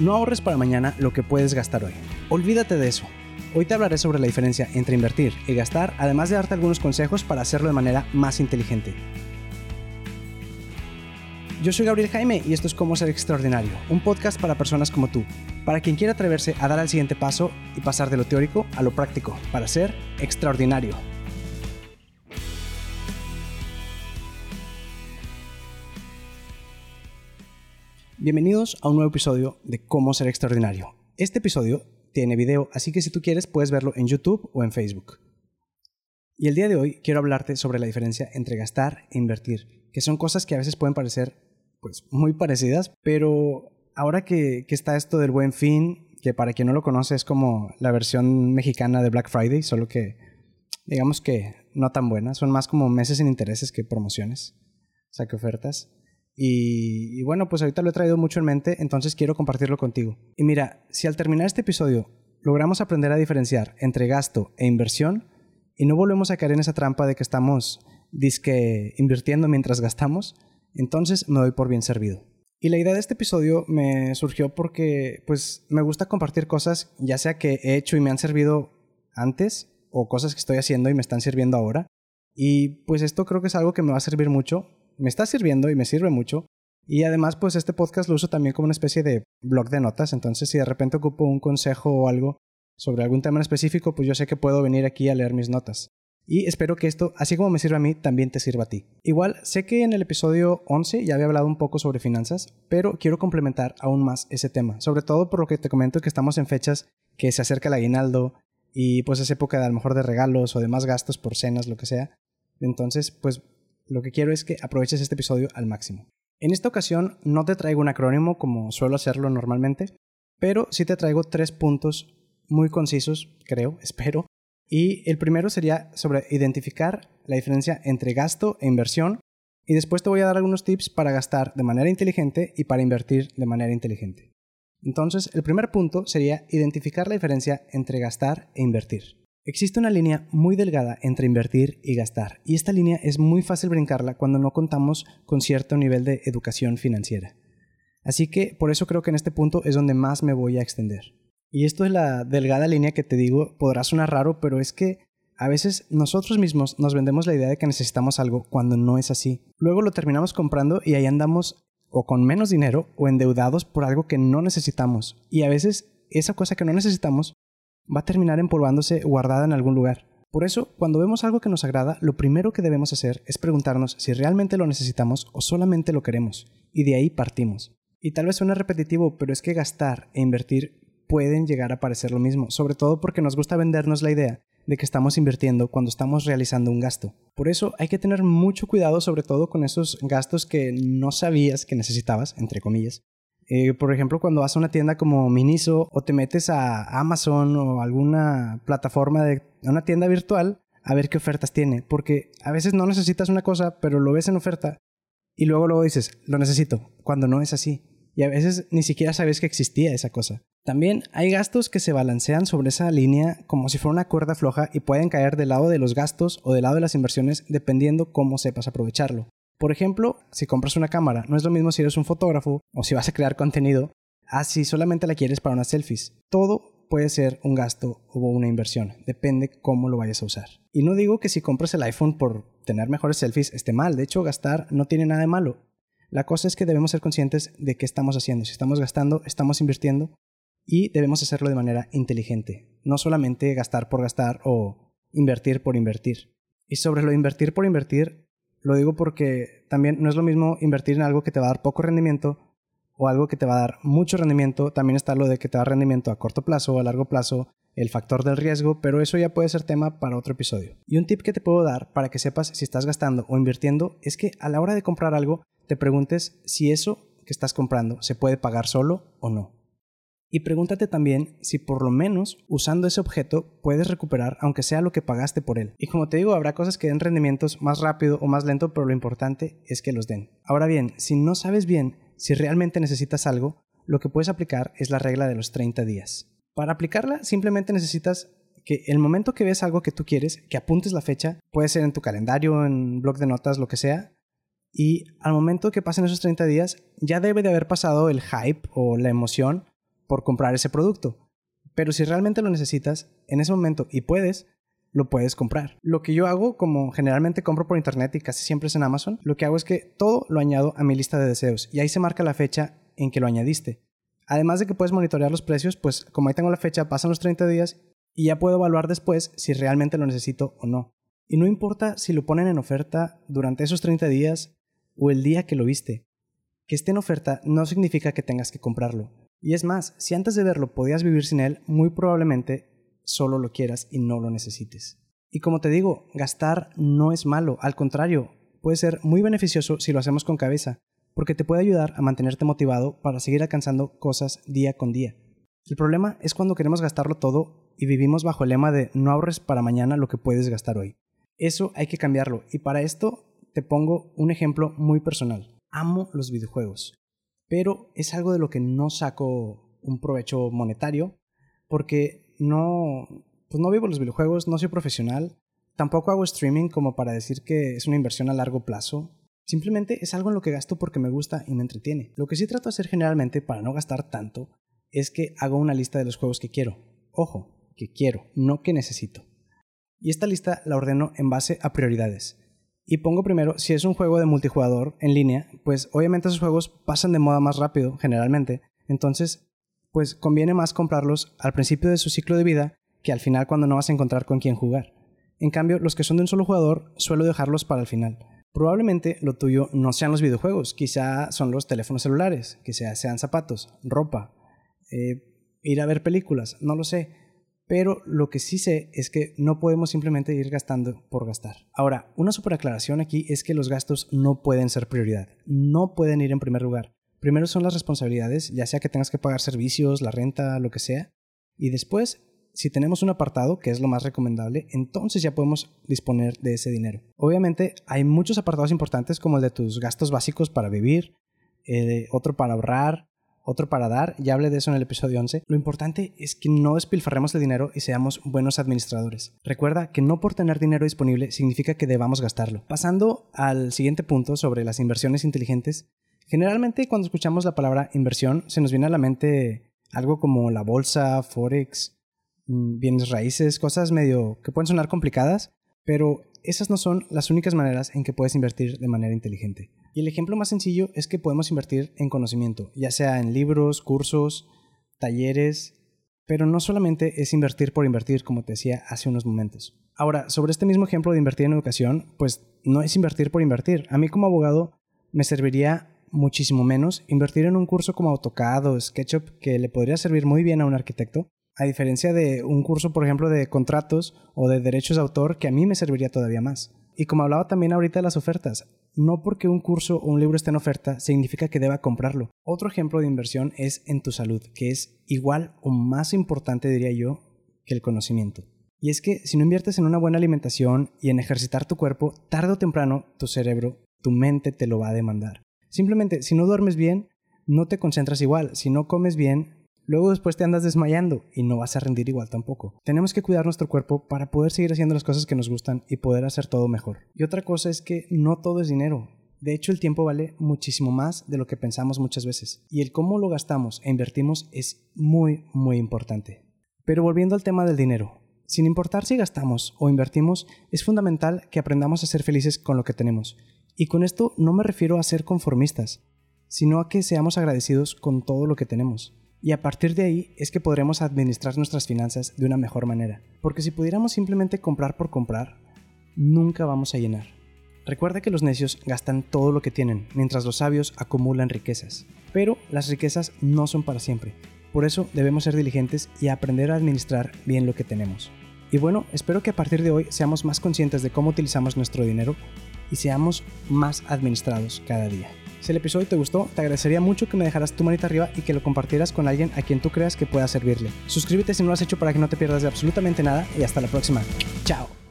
No ahorres para mañana lo que puedes gastar hoy. Olvídate de eso. Hoy te hablaré sobre la diferencia entre invertir y gastar, además de darte algunos consejos para hacerlo de manera más inteligente. Yo soy Gabriel Jaime y esto es Cómo Ser Extraordinario, un podcast para personas como tú, para quien quiera atreverse a dar el siguiente paso y pasar de lo teórico a lo práctico, para ser extraordinario. Bienvenidos a un nuevo episodio de Cómo Ser Extraordinario. Este episodio tiene video, así que si tú quieres puedes verlo en YouTube o en Facebook. Y el día de hoy quiero hablarte sobre la diferencia entre gastar e invertir, que son cosas que a veces pueden parecer pues muy parecidas, pero ahora que, está esto del buen fin, que para quien no lo conoce es como la versión mexicana de Black Friday, solo que digamos que no tan buena, son más como meses sin intereses que promociones, o sea que ofertas. Y, bueno, pues ahorita lo he traído mucho en mente, entonces quiero compartirlo contigo. Y mira, si al terminar este episodio logramos aprender a diferenciar entre gasto e inversión y no volvemos a caer en esa trampa de que estamos disque invirtiendo mientras gastamos, entonces me doy por bien servido. Y la idea de este episodio me surgió porque pues me gusta compartir cosas ya sea que he hecho y me han servido antes o cosas que estoy haciendo y me están sirviendo ahora. Y pues esto creo que es algo que me va a servir mucho me está sirviendo y me sirve mucho. Y además, pues este podcast lo uso también como una especie de blog de notas. Entonces, si de repente ocupo un consejo o algo sobre algún tema en específico, pues yo sé que puedo venir aquí a leer mis notas. Y espero que esto, así como me sirve a mí, también te sirva a ti. Igual, sé que en el episodio 11 ya había hablado un poco sobre finanzas, pero quiero complementar aún más ese tema. Sobre todo por lo que te comento que estamos en fechas que se acerca el aguinaldo y pues es época de a lo mejor de regalos o de más gastos por cenas, lo que sea. Entonces, pues lo que quiero es que aproveches este episodio al máximo. En esta ocasión no te traigo un acrónimo como suelo hacerlo normalmente, pero sí te traigo tres puntos muy concisos, creo, espero. Y el primero sería sobre identificar la diferencia entre gasto e inversión. Y después te voy a dar algunos tips para gastar de manera inteligente y para invertir de manera inteligente. Entonces, el primer punto sería identificar la diferencia entre gastar e invertir. Existe una línea muy delgada entre invertir y gastar, y esta línea es muy fácil brincarla cuando no contamos con cierto nivel de educación financiera. Así que por eso creo que en este punto es donde más me voy a extender. Y esto es la delgada línea que te digo, podrá sonar raro, pero es que a veces nosotros mismos nos vendemos la idea de que necesitamos algo cuando no es así. Luego lo terminamos comprando y ahí andamos o con menos dinero o endeudados por algo que no necesitamos. Y a veces esa cosa que no necesitamos va a terminar empolvándose guardada en algún lugar. Por eso, cuando vemos algo que nos agrada, lo primero que debemos hacer es preguntarnos si realmente lo necesitamos o solamente lo queremos, y de ahí partimos. Y tal vez suene repetitivo, pero es que gastar e invertir pueden llegar a parecer lo mismo, sobre todo porque nos gusta vendernos la idea de que estamos invirtiendo cuando estamos realizando un gasto. Por eso hay que tener mucho cuidado sobre todo con esos gastos que no sabías que necesitabas, entre comillas, eh, por ejemplo, cuando vas a una tienda como Miniso o te metes a Amazon o alguna plataforma de una tienda virtual a ver qué ofertas tiene, porque a veces no necesitas una cosa, pero lo ves en oferta y luego luego dices, lo necesito, cuando no es así. Y a veces ni siquiera sabes que existía esa cosa. También hay gastos que se balancean sobre esa línea como si fuera una cuerda floja y pueden caer del lado de los gastos o del lado de las inversiones dependiendo cómo sepas aprovecharlo. Por ejemplo, si compras una cámara, no es lo mismo si eres un fotógrafo o si vas a crear contenido, así solamente la quieres para unas selfies. Todo puede ser un gasto o una inversión, depende cómo lo vayas a usar. Y no digo que si compras el iPhone por tener mejores selfies esté mal, de hecho gastar no tiene nada de malo. La cosa es que debemos ser conscientes de qué estamos haciendo. Si estamos gastando, estamos invirtiendo y debemos hacerlo de manera inteligente, no solamente gastar por gastar o invertir por invertir. Y sobre lo de invertir por invertir, lo digo porque también no es lo mismo invertir en algo que te va a dar poco rendimiento o algo que te va a dar mucho rendimiento. También está lo de que te da rendimiento a corto plazo o a largo plazo, el factor del riesgo, pero eso ya puede ser tema para otro episodio. Y un tip que te puedo dar para que sepas si estás gastando o invirtiendo es que a la hora de comprar algo te preguntes si eso que estás comprando se puede pagar solo o no. Y pregúntate también si por lo menos usando ese objeto puedes recuperar aunque sea lo que pagaste por él. Y como te digo, habrá cosas que den rendimientos más rápido o más lento, pero lo importante es que los den. Ahora bien, si no sabes bien si realmente necesitas algo, lo que puedes aplicar es la regla de los 30 días. Para aplicarla simplemente necesitas que el momento que ves algo que tú quieres, que apuntes la fecha, puede ser en tu calendario, en blog de notas, lo que sea, y al momento que pasen esos 30 días ya debe de haber pasado el hype o la emoción por comprar ese producto. Pero si realmente lo necesitas, en ese momento y puedes, lo puedes comprar. Lo que yo hago, como generalmente compro por internet y casi siempre es en Amazon, lo que hago es que todo lo añado a mi lista de deseos y ahí se marca la fecha en que lo añadiste. Además de que puedes monitorear los precios, pues como ahí tengo la fecha, pasan los 30 días y ya puedo evaluar después si realmente lo necesito o no. Y no importa si lo ponen en oferta durante esos 30 días o el día que lo viste. Que esté en oferta no significa que tengas que comprarlo. Y es más, si antes de verlo podías vivir sin él, muy probablemente solo lo quieras y no lo necesites. Y como te digo, gastar no es malo, al contrario, puede ser muy beneficioso si lo hacemos con cabeza, porque te puede ayudar a mantenerte motivado para seguir alcanzando cosas día con día. El problema es cuando queremos gastarlo todo y vivimos bajo el lema de no ahorres para mañana lo que puedes gastar hoy. Eso hay que cambiarlo y para esto te pongo un ejemplo muy personal. Amo los videojuegos, pero es algo de lo que no saco un provecho monetario porque no, pues no vivo los videojuegos, no soy profesional, tampoco hago streaming como para decir que es una inversión a largo plazo. Simplemente es algo en lo que gasto porque me gusta y me entretiene. Lo que sí trato de hacer generalmente para no gastar tanto es que hago una lista de los juegos que quiero. Ojo, que quiero, no que necesito. Y esta lista la ordeno en base a prioridades. Y pongo primero, si es un juego de multijugador en línea, pues obviamente esos juegos pasan de moda más rápido, generalmente. Entonces pues conviene más comprarlos al principio de su ciclo de vida que al final cuando no vas a encontrar con quién jugar. En cambio, los que son de un solo jugador suelo dejarlos para el final. Probablemente lo tuyo no sean los videojuegos, quizá son los teléfonos celulares, que sean zapatos, ropa, eh, ir a ver películas, no lo sé. Pero lo que sí sé es que no podemos simplemente ir gastando por gastar. Ahora, una super aclaración aquí es que los gastos no pueden ser prioridad, no pueden ir en primer lugar. Primero son las responsabilidades, ya sea que tengas que pagar servicios, la renta, lo que sea. Y después, si tenemos un apartado, que es lo más recomendable, entonces ya podemos disponer de ese dinero. Obviamente hay muchos apartados importantes como el de tus gastos básicos para vivir, eh, otro para ahorrar, otro para dar, ya hablé de eso en el episodio 11. Lo importante es que no despilfarremos el dinero y seamos buenos administradores. Recuerda que no por tener dinero disponible significa que debamos gastarlo. Pasando al siguiente punto sobre las inversiones inteligentes, Generalmente cuando escuchamos la palabra inversión se nos viene a la mente algo como la bolsa, forex, mm, bienes raíces, cosas medio que pueden sonar complicadas, pero esas no son las únicas maneras en que puedes invertir de manera inteligente. Y el ejemplo más sencillo es que podemos invertir en conocimiento, ya sea en libros, cursos, talleres, pero no solamente es invertir por invertir, como te decía hace unos momentos. Ahora, sobre este mismo ejemplo de invertir en educación, pues no es invertir por invertir. A mí como abogado me serviría muchísimo menos invertir en un curso como AutoCAD o SketchUp que le podría servir muy bien a un arquitecto, a diferencia de un curso, por ejemplo, de contratos o de derechos de autor que a mí me serviría todavía más. Y como hablaba también ahorita de las ofertas, no porque un curso o un libro esté en oferta significa que deba comprarlo. Otro ejemplo de inversión es en tu salud, que es igual o más importante, diría yo, que el conocimiento. Y es que si no inviertes en una buena alimentación y en ejercitar tu cuerpo, tarde o temprano tu cerebro, tu mente te lo va a demandar. Simplemente, si no duermes bien, no te concentras igual. Si no comes bien, luego después te andas desmayando y no vas a rendir igual tampoco. Tenemos que cuidar nuestro cuerpo para poder seguir haciendo las cosas que nos gustan y poder hacer todo mejor. Y otra cosa es que no todo es dinero. De hecho, el tiempo vale muchísimo más de lo que pensamos muchas veces. Y el cómo lo gastamos e invertimos es muy, muy importante. Pero volviendo al tema del dinero, sin importar si gastamos o invertimos, es fundamental que aprendamos a ser felices con lo que tenemos y con esto no me refiero a ser conformistas, sino a que seamos agradecidos con todo lo que tenemos. Y a partir de ahí es que podremos administrar nuestras finanzas de una mejor manera. Porque si pudiéramos simplemente comprar por comprar, nunca vamos a llenar. Recuerda que los necios gastan todo lo que tienen, mientras los sabios acumulan riquezas. Pero las riquezas no son para siempre. Por eso debemos ser diligentes y aprender a administrar bien lo que tenemos. Y bueno, espero que a partir de hoy seamos más conscientes de cómo utilizamos nuestro dinero y seamos más administrados cada día. Si el episodio te gustó, te agradecería mucho que me dejaras tu manita arriba y que lo compartieras con alguien a quien tú creas que pueda servirle. Suscríbete si no lo has hecho para que no te pierdas de absolutamente nada y hasta la próxima. Chao.